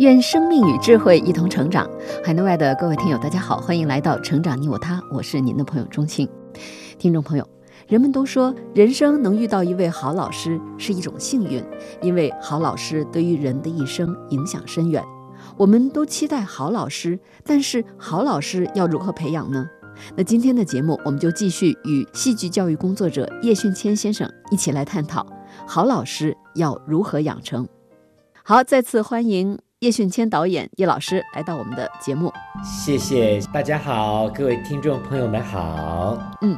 愿生命与智慧一同成长。海内外的各位听友，大家好，欢迎来到《成长你我他》，我是您的朋友钟庆。听众朋友，人们都说人生能遇到一位好老师是一种幸运，因为好老师对于人的一生影响深远。我们都期待好老师，但是好老师要如何培养呢？那今天的节目，我们就继续与戏剧教育工作者叶训谦先生一起来探讨好老师要如何养成。好，再次欢迎。叶训谦导演，叶老师来到我们的节目，谢谢大家好，各位听众朋友们好，嗯，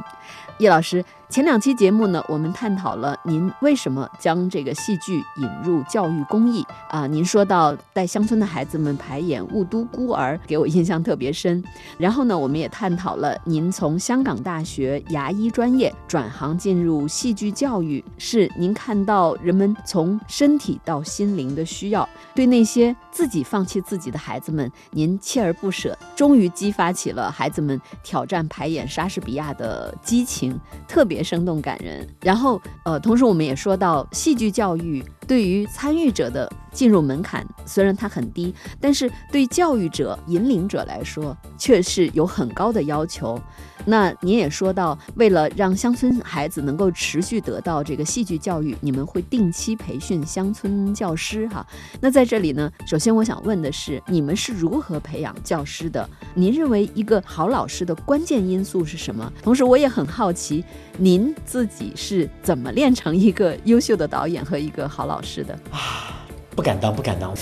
叶老师。前两期节目呢，我们探讨了您为什么将这个戏剧引入教育公益啊。您说到带乡村的孩子们排演《雾都孤儿》，给我印象特别深。然后呢，我们也探讨了您从香港大学牙医专业转行进入戏剧教育，是您看到人们从身体到心灵的需要，对那些自己放弃自己的孩子们，您锲而不舍，终于激发起了孩子们挑战排演莎士比亚的激情，特别。生动感人，然后呃，同时我们也说到戏剧教育对于参与者的。进入门槛虽然它很低，但是对教育者、引领者来说却是有很高的要求。那您也说到，为了让乡村孩子能够持续得到这个戏剧教育，你们会定期培训乡村教师哈。那在这里呢，首先我想问的是，你们是如何培养教师的？您认为一个好老师的关键因素是什么？同时，我也很好奇，您自己是怎么练成一个优秀的导演和一个好老是的啊？不敢当，不敢当。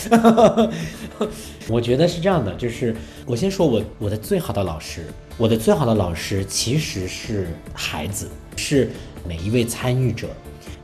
我觉得是这样的，就是我先说，我我的最好的老师，我的最好的老师其实是孩子，是每一位参与者，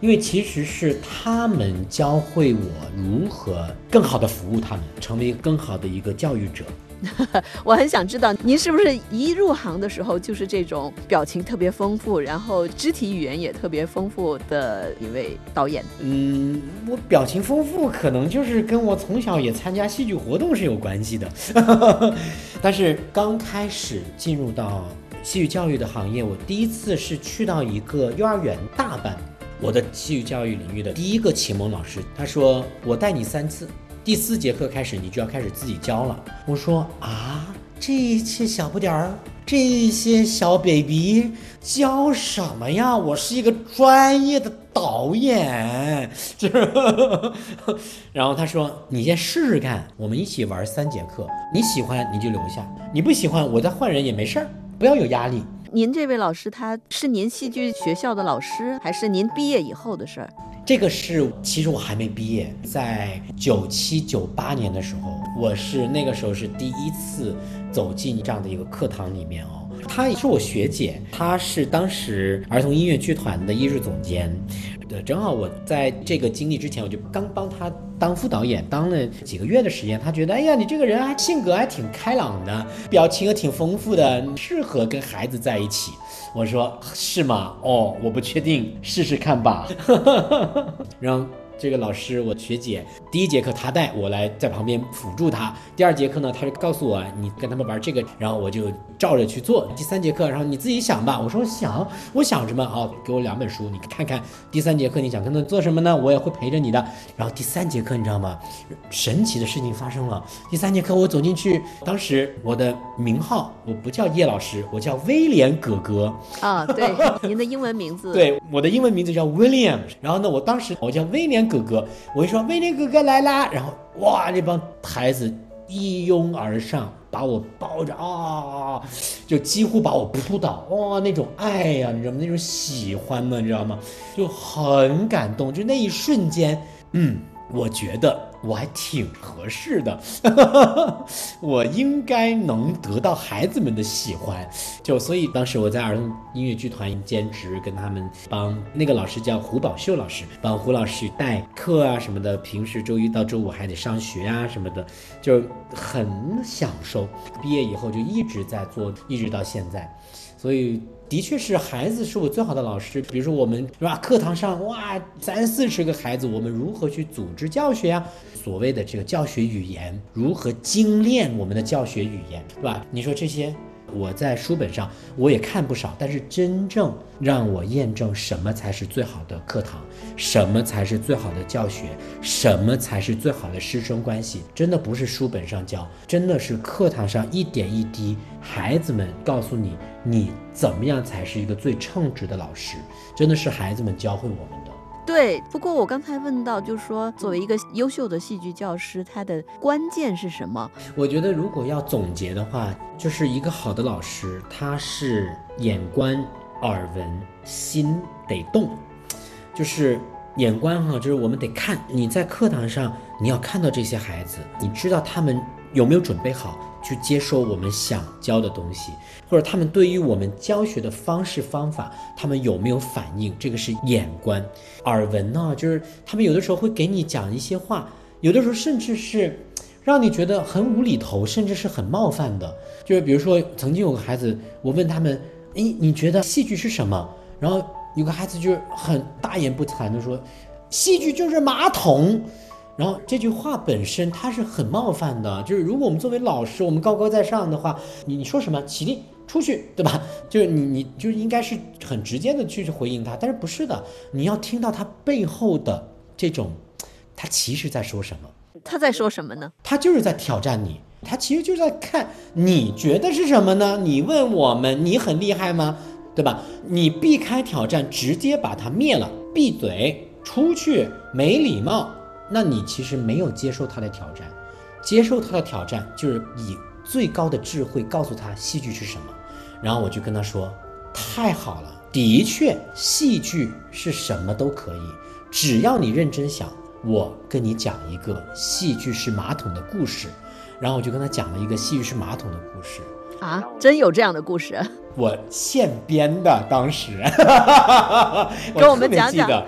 因为其实是他们教会我如何更好的服务他们，成为更好的一个教育者。我很想知道，您是不是一入行的时候就是这种表情特别丰富，然后肢体语言也特别丰富的一位导演？嗯，我表情丰富，可能就是跟我从小也参加戏剧活动是有关系的。但是刚开始进入到戏剧教育的行业，我第一次是去到一个幼儿园大班，我的戏剧教育领域的第一个启蒙老师，他说：“我带你三次。”第四节课开始，你就要开始自己教了。我说啊，这些小不点儿，这些小 baby 教什么呀？我是一个专业的导演，就是。然后他说，你先试试看，我们一起玩三节课，你喜欢你就留下，你不喜欢我再换人也没事儿，不要有压力。您这位老师他是您戏剧学校的老师，还是您毕业以后的事儿？这个是，其实我还没毕业，在九七九八年的时候，我是那个时候是第一次走进这样的一个课堂里面哦。她也是我学姐，她是当时儿童音乐剧团的艺术总监。对，正好我在这个经历之前，我就刚帮他当副导演，当了几个月的时间。他觉得，哎呀，你这个人还性格还挺开朗的，表情也挺丰富的，适合跟孩子在一起。我说是吗？哦，我不确定，试试看吧。然后。这个老师，我学姐，第一节课她带我来在旁边辅助她。第二节课呢，她就告诉我，你跟他们玩这个，然后我就照着去做。第三节课，然后你自己想吧。我说想，我想什么？好，给我两本书，你看看。第三节课你想跟他做什么呢？我也会陪着你的。然后第三节课你知道吗？神奇的事情发生了。第三节课我走进去，当时我的名号我不叫叶老师，我叫威廉哥哥。啊，对，您的英文名字。对，我的英文名字叫 William。然后呢，我当时我叫威廉。哥哥，我一说威廉哥哥来啦，然后哇，那帮孩子一拥而上，把我抱着啊，就几乎把我扑倒，哇，那种爱呀，你知道吗？那种喜欢呢，你知道吗？就很感动，就那一瞬间，嗯，我觉得我还挺合适的，我应该能得到孩子们的喜欢。就所以当时我在儿童音乐剧团兼职，跟他们帮那个老师叫胡宝秀老师，帮胡老师代课啊什么的。平时周一到周五还得上学啊什么的，就很享受。毕业以后就一直在做，一直到现在。所以的确是孩子是我最好的老师。比如说我们是吧，课堂上哇三四十个孩子，我们如何去组织教学呀？所谓的这个教学语言，如何精炼我们的教学语言，对吧？你说这些。我在书本上我也看不少，但是真正让我验证什么才是最好的课堂，什么才是最好的教学，什么才是最好的师生关系，真的不是书本上教，真的是课堂上一点一滴，孩子们告诉你，你怎么样才是一个最称职的老师，真的是孩子们教会我们。对，不过我刚才问到，就是说，作为一个优秀的戏剧教师，他的关键是什么？我觉得，如果要总结的话，就是一个好的老师，他是眼观、耳闻、心得动，就是眼观哈，就是我们得看你在课堂上，你要看到这些孩子，你知道他们有没有准备好。去接受我们想教的东西，或者他们对于我们教学的方式方法，他们有没有反应？这个是眼观，耳闻呢，就是他们有的时候会给你讲一些话，有的时候甚至是让你觉得很无厘头，甚至是很冒犯的。就是比如说，曾经有个孩子，我问他们，诶，你觉得戏剧是什么？然后有个孩子就是很大言不惭的说，戏剧就是马桶。然后这句话本身它是很冒犯的，就是如果我们作为老师，我们高高在上的话，你你说什么起立出去，对吧？就是你你就应该是很直接的去回应他，但是不是的，你要听到他背后的这种，他其实在说什么？他在说什么呢？他就是在挑战你，他其实就是在看你觉得是什么呢？你问我们，你很厉害吗？对吧？你避开挑战，直接把他灭了，闭嘴出去，没礼貌。那你其实没有接受他的挑战，接受他的挑战就是以最高的智慧告诉他戏剧是什么。然后我就跟他说：“太好了，的确，戏剧是什么都可以，只要你认真想。我跟你讲一个戏剧是马桶的故事。”然后我就跟他讲了一个戏剧是马桶的故事。啊，真有这样的故事？我现编的，当时。跟我们讲讲。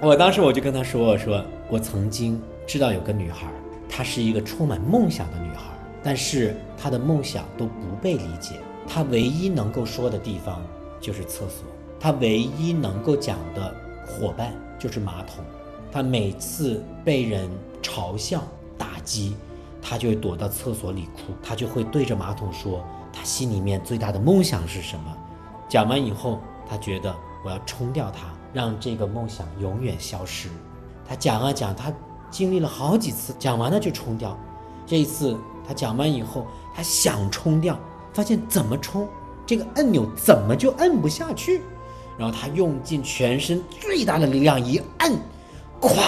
我当时我就跟他说：“我说我曾经知道有个女孩，她是一个充满梦想的女孩，但是她的梦想都不被理解。她唯一能够说的地方就是厕所，她唯一能够讲的伙伴就是马桶。她每次被人嘲笑打击，她就会躲到厕所里哭。她就会对着马桶说，她心里面最大的梦想是什么。讲完以后，她觉得我要冲掉它。”让这个梦想永远消失。他讲啊讲，他经历了好几次，讲完了就冲掉。这一次他讲完以后，他想冲掉，发现怎么冲这个按钮怎么就摁不下去。然后他用尽全身最大的力量一摁，咵，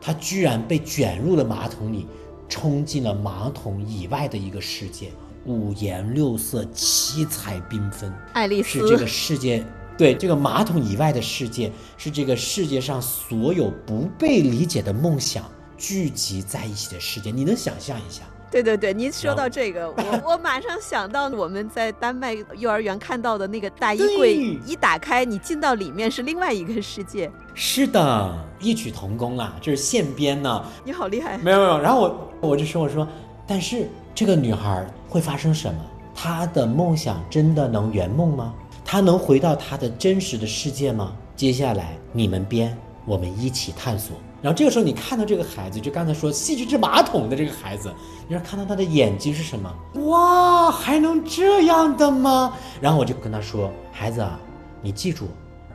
他居然被卷入了马桶里，冲进了马桶以外的一个世界，五颜六色、七彩缤纷。爱丽丝是这个世界。对这个马桶以外的世界，是这个世界上所有不被理解的梦想聚集在一起的世界。你能想象一下？对对对，您说到这个，我 我马上想到我们在丹麦幼儿园看到的那个大衣柜，一打开，你进到里面是另外一个世界。是的，异曲同工啊，这是现编呢。你好厉害！没有没有，然后我我就说我说，但是这个女孩会发生什么？她的梦想真的能圆梦吗？他能回到他的真实的世界吗？接下来你们编，我们一起探索。然后这个时候，你看到这个孩子，就刚才说戏剧之马桶的这个孩子，你要看到他的眼睛是什么？哇，还能这样的吗？然后我就跟他说：“孩子啊，你记住，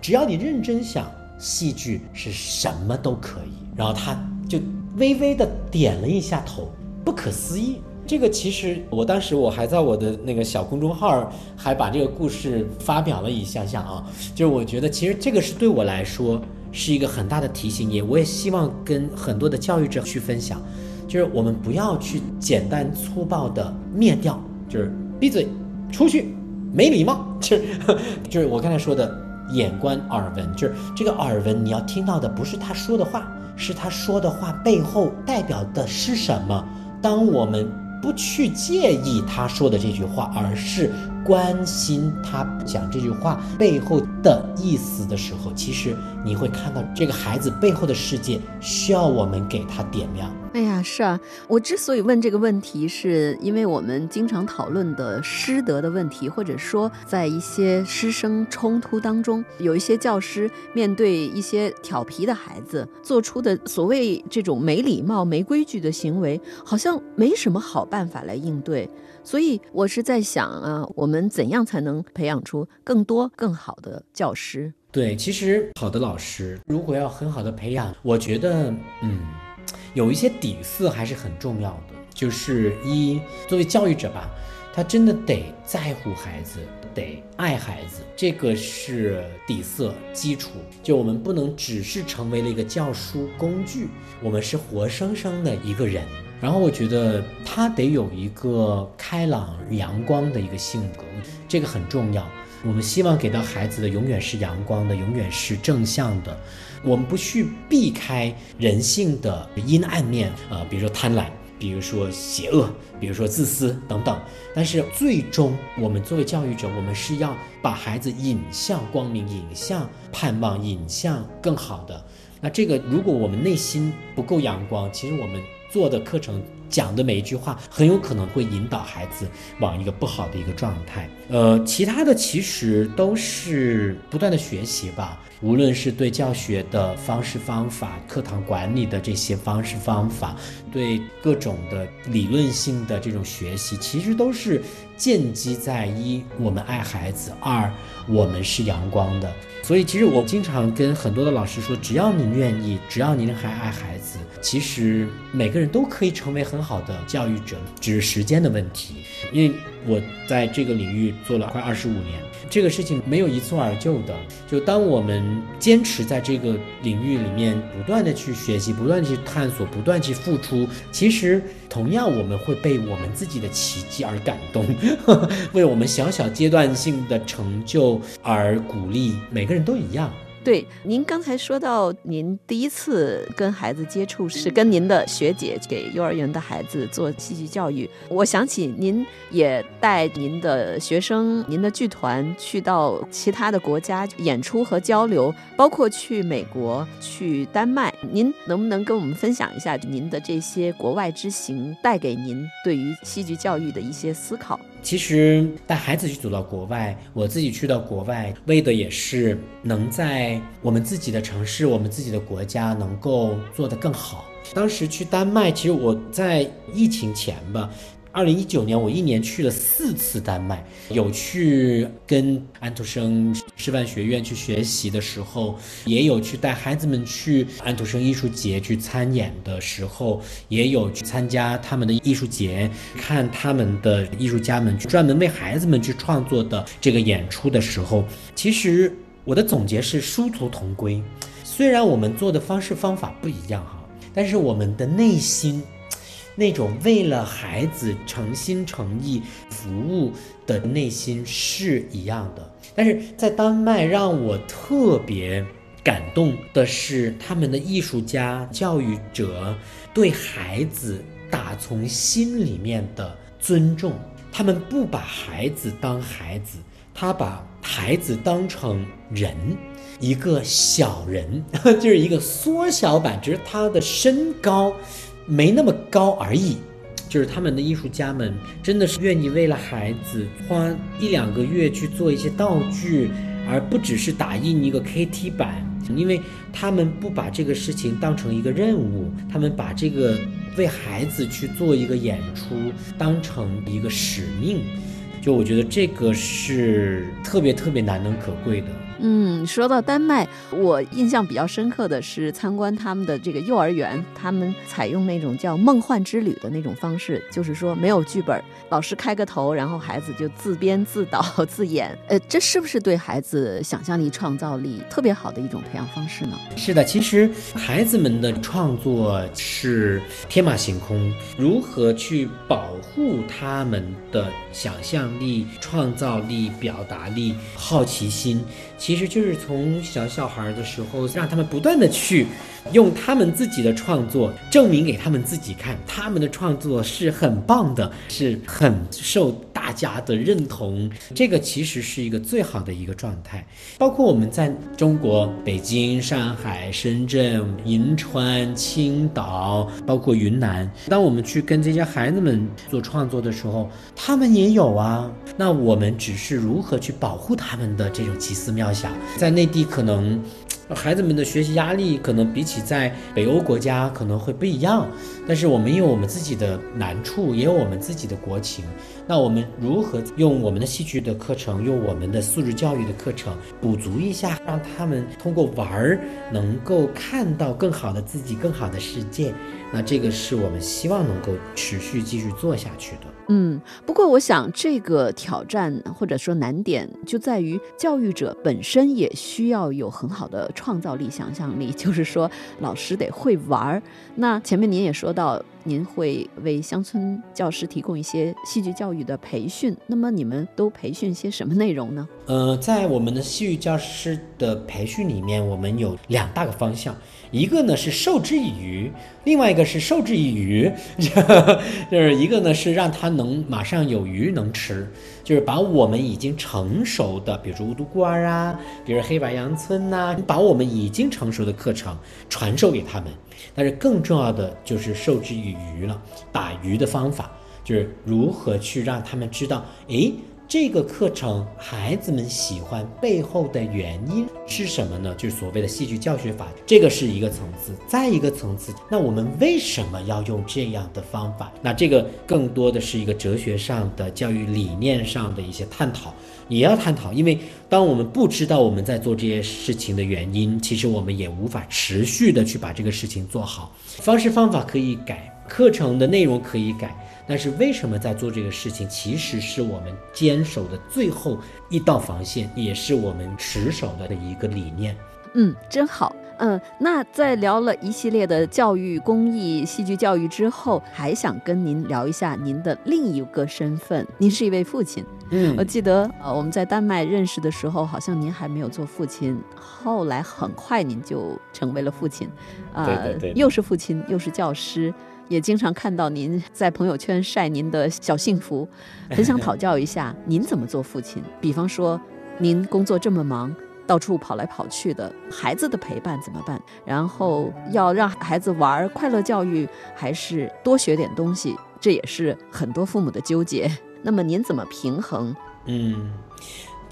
只要你认真想，戏剧是什么都可以。”然后他就微微的点了一下头，不可思议。这个其实，我当时我还在我的那个小公众号还把这个故事发表了一下下啊，就是我觉得其实这个是对我来说是一个很大的提醒，也我也希望跟很多的教育者去分享，就是我们不要去简单粗暴的灭掉，就是闭嘴，出去，没礼貌，就 是就是我刚才说的眼观耳闻，就是这个耳闻你要听到的不是他说的话，是他说的话背后代表的是什么。当我们不去介意他说的这句话，而是关心他讲这句话背后的意思的时候，其实你会看到这个孩子背后的世界需要我们给他点亮。哎呀，是啊，我之所以问这个问题，是因为我们经常讨论的师德的问题，或者说在一些师生冲突当中，有一些教师面对一些调皮的孩子做出的所谓这种没礼貌、没规矩的行为，好像没什么好办法来应对。所以我是在想啊，我们怎样才能培养出更多更好的教师？对，其实好的老师如果要很好的培养，我觉得，嗯。有一些底色还是很重要的，就是一作为教育者吧，他真的得在乎孩子，得爱孩子，这个是底色基础。就我们不能只是成为了一个教书工具，我们是活生生的一个人。然后我觉得他得有一个开朗阳光的一个性格，这个很重要。我们希望给到孩子的永远是阳光的，永远是正向的。我们不去避开人性的阴暗面啊，比如说贪婪，比如说邪恶，比如说自私等等。但是最终，我们作为教育者，我们是要把孩子引向光明，引向盼望，引向更好的。那这个，如果我们内心不够阳光，其实我们做的课程。讲的每一句话很有可能会引导孩子往一个不好的一个状态。呃，其他的其实都是不断的学习吧，无论是对教学的方式方法、课堂管理的这些方式方法，对各种的理论性的这种学习，其实都是建基在一我们爱孩子，二我们是阳光的。所以，其实我经常跟很多的老师说，只要您愿意，只要您还爱孩子，其实每个人都可以成为很好的教育者，只是时间的问题。因为我在这个领域做了快二十五年，这个事情没有一蹴而就的。就当我们坚持在这个领域里面不断的去学习，不断去探索，不断去付出，其实同样我们会被我们自己的奇迹而感动，为我们小小阶段性的成就而鼓励。每个人都一样。对，您刚才说到您第一次跟孩子接触是跟您的学姐给幼儿园的孩子做戏剧教育，我想起您也带您的学生、您的剧团去到其他的国家演出和交流，包括去美国、去丹麦。您能不能跟我们分享一下您的这些国外之行带给您对于戏剧教育的一些思考？其实带孩子去走到国外，我自己去到国外，为的也是能在我们自己的城市、我们自己的国家能够做得更好。当时去丹麦，其实我在疫情前吧。二零一九年，我一年去了四次丹麦，有去跟安徒生师范学院去学习的时候，也有去带孩子们去安徒生艺术节去参演的时候，也有去参加他们的艺术节，看他们的艺术家们专门为孩子们去创作的这个演出的时候，其实我的总结是殊途同归。虽然我们做的方式方法不一样哈，但是我们的内心。那种为了孩子诚心诚意服务的内心是一样的，但是在丹麦让我特别感动的是，他们的艺术家、教育者对孩子打从心里面的尊重，他们不把孩子当孩子，他把孩子当成人，一个小人，就是一个缩小版，只是他的身高。没那么高而已，就是他们的艺术家们真的是愿意为了孩子花一两个月去做一些道具，而不只是打印一个 KT 板，因为他们不把这个事情当成一个任务，他们把这个为孩子去做一个演出当成一个使命，就我觉得这个是特别特别难能可贵的。嗯，说到丹麦，我印象比较深刻的是参观他们的这个幼儿园，他们采用那种叫“梦幻之旅”的那种方式，就是说没有剧本，老师开个头，然后孩子就自编自导 自演。呃，这是不是对孩子想象力、创造力特别好的一种培养方式呢？是的，其实孩子们的创作是天马行空，如何去保护他们的想象力、创造力、表达力、好奇心？其实就是从小小孩的时候，让他们不断的去用他们自己的创作证明给他们自己看，他们的创作是很棒的，是很受大家的认同。这个其实是一个最好的一个状态。包括我们在中国北京、上海、深圳、银川、青岛，包括云南，当我们去跟这些孩子们做创作的时候，他们也有啊。那我们只是如何去保护他们的这种奇思妙想，在内地可能。孩子们的学习压力可能比起在北欧国家可能会不一样，但是我们也有我们自己的难处，也有我们自己的国情。那我们如何用我们的戏剧的课程，用我们的素质教育的课程补足一下，让他们通过玩儿能够看到更好的自己，更好的世界？那这个是我们希望能够持续继续做下去的。嗯，不过我想这个挑战或者说难点就在于教育者本身也需要有很好的创造力、想象力，就是说老师得会玩儿。那前面您也说到。您会为乡村教师提供一些戏剧教育的培训，那么你们都培训些什么内容呢？呃，在我们的戏剧教师的培训里面，我们有两大个方向，一个呢是授之以渔，另外一个是授之以渔，就是一个呢是让他能马上有鱼能吃，就是把我们已经成熟的，比如说《雾都孤儿》啊，比如《黑白杨村》呐，把我们已经成熟的课程传授给他们。但是更重要的就是授之以鱼了，打鱼的方法就是如何去让他们知道，诶，这个课程孩子们喜欢背后的原因是什么呢？就是所谓的戏剧教学法，这个是一个层次。再一个层次，那我们为什么要用这样的方法？那这个更多的是一个哲学上的教育理念上的一些探讨。也要探讨，因为当我们不知道我们在做这些事情的原因，其实我们也无法持续的去把这个事情做好。方式方法可以改，课程的内容可以改，但是为什么在做这个事情，其实是我们坚守的最后一道防线，也是我们持守的一个理念。嗯，真好。嗯，那在聊了一系列的教育公益、戏剧教育之后，还想跟您聊一下您的另一个身份。您是一位父亲。嗯，我记得呃，我们在丹麦认识的时候，好像您还没有做父亲，后来很快您就成为了父亲。呃，又是父亲，又是教师，也经常看到您在朋友圈晒您的小幸福。很想讨教一下，您怎么做父亲？比方说，您工作这么忙。到处跑来跑去的孩子的陪伴怎么办？然后要让孩子玩快乐教育，还是多学点东西？这也是很多父母的纠结。那么您怎么平衡？嗯，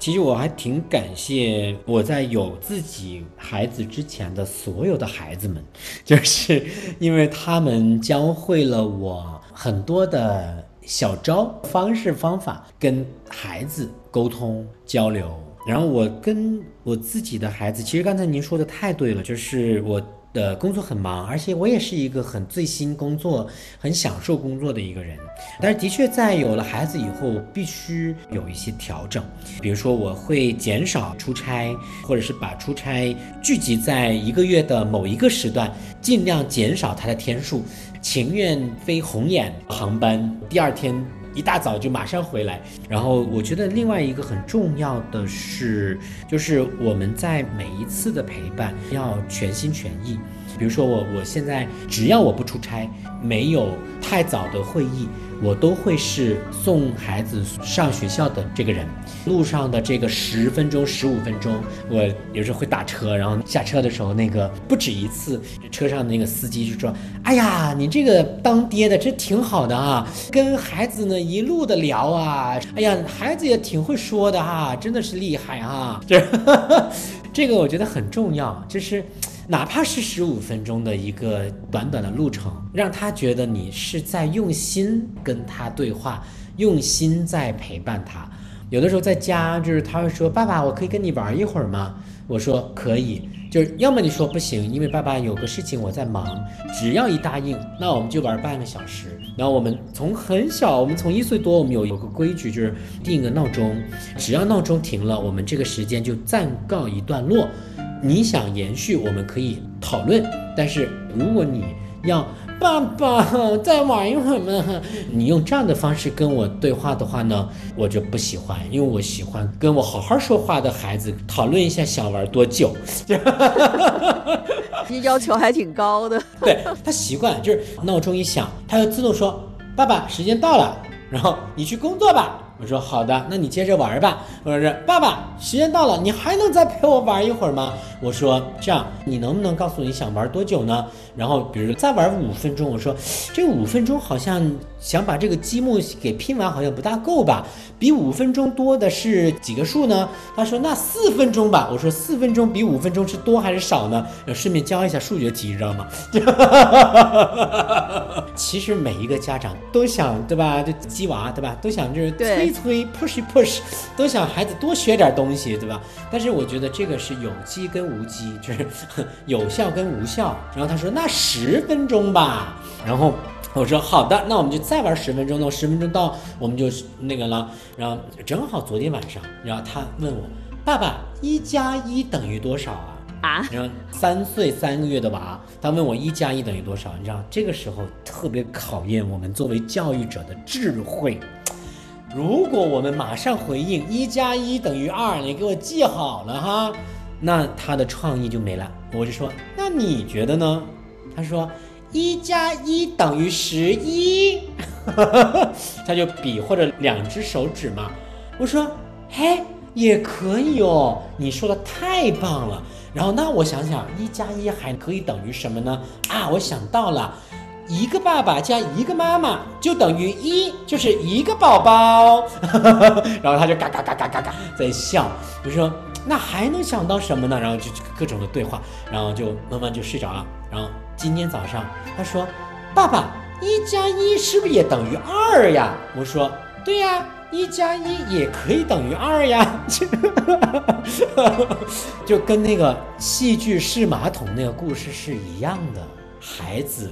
其实我还挺感谢我在有自己孩子之前的所有的孩子们，就是因为他们教会了我很多的小招、方式、方法，跟孩子沟通交流。然后我跟我自己的孩子，其实刚才您说的太对了，就是我的工作很忙，而且我也是一个很醉心工作、很享受工作的一个人。但是的确在有了孩子以后，必须有一些调整，比如说我会减少出差，或者是把出差聚集在一个月的某一个时段，尽量减少它的天数，情愿飞红眼航班，第二天。一大早就马上回来，然后我觉得另外一个很重要的是，就是我们在每一次的陪伴要全心全意。比如说我，我现在只要我不出差，没有太早的会议。我都会是送孩子上学校的这个人，路上的这个十分钟、十五分钟，我有时候会打车，然后下车的时候，那个不止一次，车上的那个司机就说：“哎呀，你这个当爹的这挺好的啊，跟孩子呢一路的聊啊，哎呀，孩子也挺会说的哈，真的是厉害哈。”这这个我觉得很重要，就是。哪怕是十五分钟的一个短短的路程，让他觉得你是在用心跟他对话，用心在陪伴他。有的时候在家，就是他会说：“爸爸，我可以跟你玩一会儿吗？”我说：“可以。”就是要么你说不行，因为爸爸有个事情我在忙。只要一答应，那我们就玩半个小时。然后我们从很小，我们从一岁多，我们有有个规矩，就是定个闹钟，只要闹钟停了，我们这个时间就暂告一段落。你想延续，我们可以讨论。但是如果你要爸爸，再玩一会儿嘛。你用这样的方式跟我对话的话呢，我就不喜欢，因为我喜欢跟我好好说话的孩子讨论一下想玩多久。你要求还挺高的。对他习惯就是闹钟一响，他就自动说：“爸爸，时间到了。”然后你去工作吧。我说好的，那你接着玩吧。我说是爸爸，时间到了，你还能再陪我玩一会儿吗？我说这样，你能不能告诉我你想玩多久呢？然后比如说再玩五分钟，我说这五分钟好像想把这个积木给拼完，好像不大够吧？比五分钟多的是几个数呢？他说那四分钟吧。我说四分钟比五分钟是多还是少呢？顺便教一下数学题，你知道吗？其实每一个家长都想对吧？就鸡娃对吧？都想就是催催 push push，都想孩子多学点东西对吧？但是我觉得这个是有机跟无机，就是 有效跟无效。然后他说那十分钟吧。然后我说好的，那我们就再玩十分钟。那十分钟到我们就那个了。然后正好昨天晚上，然后他问我爸爸一加一等于多少啊？啊，然后三岁三个月的娃，他问我一加一等于多少？你知道这个时候特别考验我们作为教育者的智慧。如果我们马上回应一加一等于二，你给我记好了哈，那他的创意就没了。我就说，那你觉得呢？他说一加一等于十一，他就比划着两只手指嘛。我说，嘿，也可以哦，你说的太棒了。然后那我想想，一加一还可以等于什么呢？啊，我想到了，一个爸爸加一个妈妈就等于一，就是一个宝宝。然后他就嘎嘎嘎嘎嘎嘎在笑。我说那还能想到什么呢？然后就各种的对话，然后就慢慢就睡着了。然后今天早上他说，爸爸，一加一是不是也等于二呀？我说对呀。一加一也可以等于二呀，就跟那个戏剧式马桶那个故事是一样的。孩子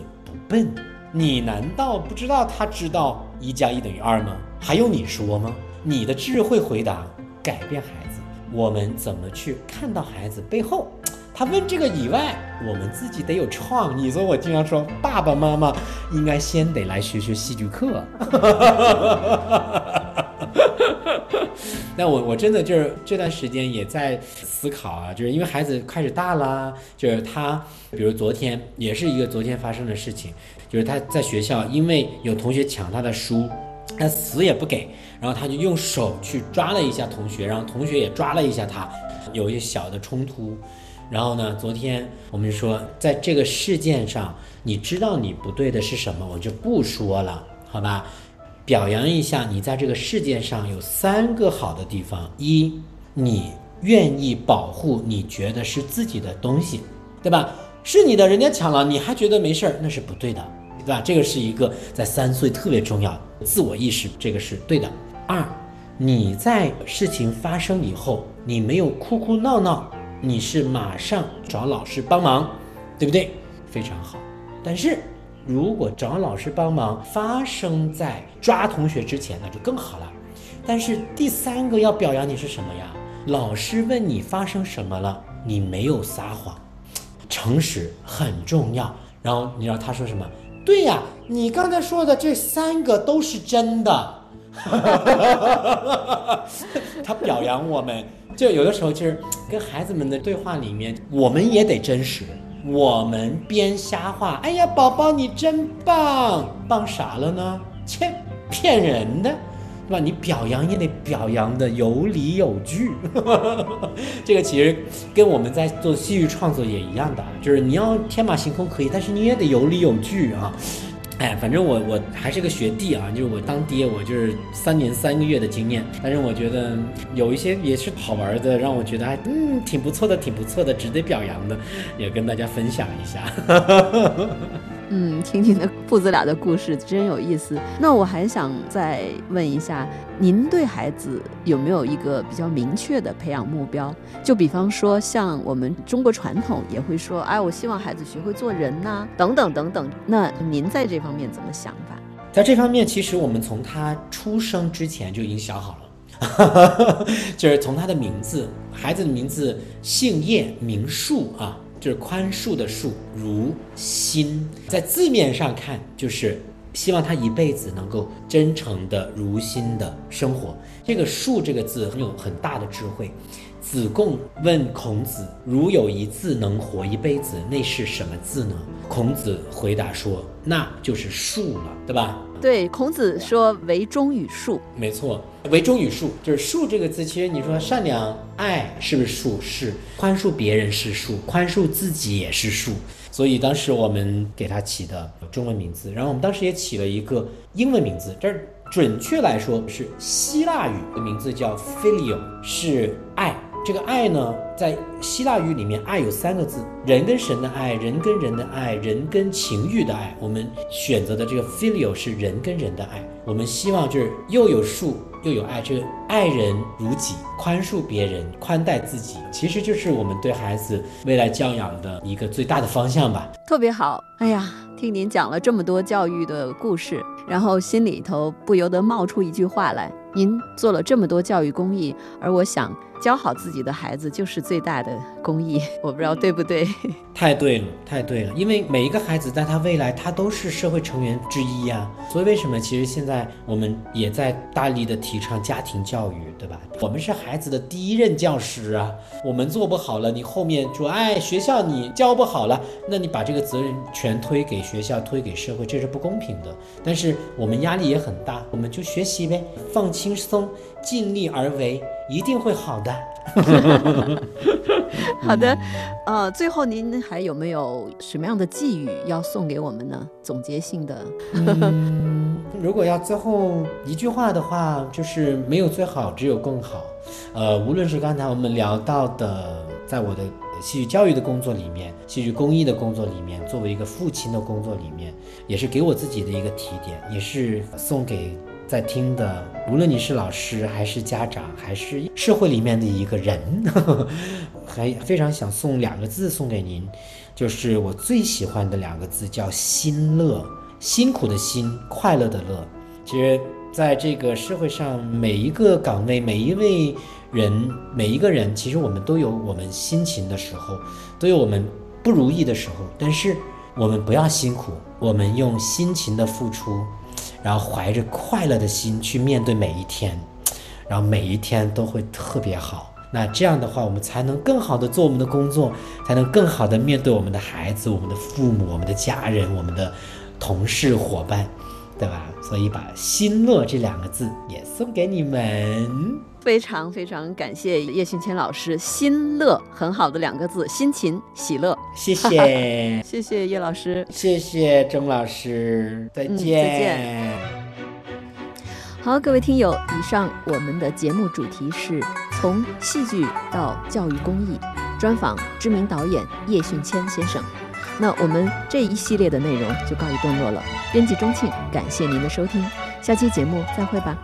笨，你难道不知道他知道一加一等于二吗？还用你说吗？你的智慧回答改变孩子。我们怎么去看到孩子背后？他问这个以外，我们自己得有创意。所以我经常说，爸爸妈妈应该先得来学学戏剧课。那我我真的就是这段时间也在思考啊，就是因为孩子开始大了，就是他，比如昨天也是一个昨天发生的事情，就是他在学校，因为有同学抢他的书，他死也不给，然后他就用手去抓了一下同学，然后同学也抓了一下他，有一些小的冲突。然后呢，昨天我们就说，在这个事件上，你知道你不对的是什么，我就不说了，好吧？表扬一下你在这个世界上有三个好的地方：一，你愿意保护你觉得是自己的东西，对吧？是你的，人家抢了，你还觉得没事儿，那是不对的，对吧？这个是一个在三岁特别重要，自我意识，这个是对的。二，你在事情发生以后，你没有哭哭闹闹，你是马上找老师帮忙，对不对？非常好。但是。如果找老师帮忙发生在抓同学之前，那就更好了。但是第三个要表扬你是什么呀？老师问你发生什么了，你没有撒谎，诚实很重要。然后你知道他说什么？对呀，你刚才说的这三个都是真的。他表扬我们，就有的时候就是跟孩子们的对话里面，我们也得真实。我们编瞎话，哎呀，宝宝你真棒，棒啥了呢？切，骗人的，对吧？你表扬也得表扬的有理有据。这个其实跟我们在做戏剧创作也一样的，就是你要天马行空可以，但是你也得有理有据啊。哎，反正我我还是个学弟啊，就是我当爹，我就是三年三个月的经验。但是我觉得有一些也是好玩的，让我觉得还嗯挺不错的，挺不错的，值得表扬的，也跟大家分享一下。嗯，听听的父子俩的故事真有意思。那我还想再问一下，您对孩子有没有一个比较明确的培养目标？就比方说，像我们中国传统也会说，哎，我希望孩子学会做人呐，等等等等。那您在这方面怎么想法？在这方面，其实我们从他出生之前就已经想好了，就是从他的名字，孩子的名字姓叶名树啊。就是宽恕的恕，如心，在字面上看就是希望他一辈子能够真诚的如心的生活。这个恕这个字很有很大的智慧。子贡问孔子：“如有一字能活一辈子，那是什么字呢？”孔子回答说：“那就是恕了，对吧？”对，孔子说“为忠与恕”，没错，“为忠与恕”就是“恕”这个字。其实你说善良、爱是不是恕？是。宽恕别人是恕，宽恕自己也是恕。所以当时我们给他起的中文名字，然后我们当时也起了一个英文名字，这准确来说是希腊语的名字，叫 “filio”，是爱。这个爱呢，在希腊语里面，爱有三个字：人跟神的爱，人跟人的爱，人跟情欲的爱。我们选择的这个 filial 是人跟人的爱。我们希望就是又有树又有爱，这个爱人如己，宽恕别人，宽待自己，其实就是我们对孩子未来教养的一个最大的方向吧。特别好，哎呀，听您讲了这么多教育的故事，然后心里头不由得冒出一句话来：您做了这么多教育公益，而我想。教好自己的孩子就是最大的公益，我不知道对不对？太对了，太对了，因为每一个孩子在他未来，他都是社会成员之一呀。所以为什么其实现在我们也在大力的提倡家庭教育，对吧？我们是孩子的第一任教师啊，我们做不好了，你后面说，哎，学校你教不好了，那你把这个责任全推给学校，推给社会，这是不公平的。但是我们压力也很大，我们就学习呗，放轻松。尽力而为，一定会好的。好的，呃，最后您还有没有什么样的寄语要送给我们呢？总结性的。如果要最后一句话的话，就是没有最好，只有更好。呃，无论是刚才我们聊到的，在我的戏剧教育的工作里面，戏剧公益的工作里面，作为一个父亲的工作里面，也是给我自己的一个提点，也是送给。在听的，无论你是老师还是家长，还是社会里面的一个人，还非常想送两个字送给您，就是我最喜欢的两个字，叫心乐。辛苦的辛，快乐的乐。其实，在这个社会上，每一个岗位，每一位人，每一个人，其实我们都有我们辛勤的时候，都有我们不如意的时候。但是，我们不要辛苦，我们用辛勤的付出。然后怀着快乐的心去面对每一天，然后每一天都会特别好。那这样的话，我们才能更好的做我们的工作，才能更好的面对我们的孩子、我们的父母、我们的家人、我们的同事伙伴，对吧？所以把“心乐”这两个字也送给你们。非常非常感谢叶训谦老师，“心乐”很好的两个字，心情喜乐。谢谢，谢谢叶老师，谢谢钟老师，再见，再见。好，各位听友，以上我们的节目主题是从戏剧到教育公益，专访知名导演叶训谦先生。那我们这一系列的内容就告一段落了。编辑钟庆，感谢您的收听，下期节目再会吧。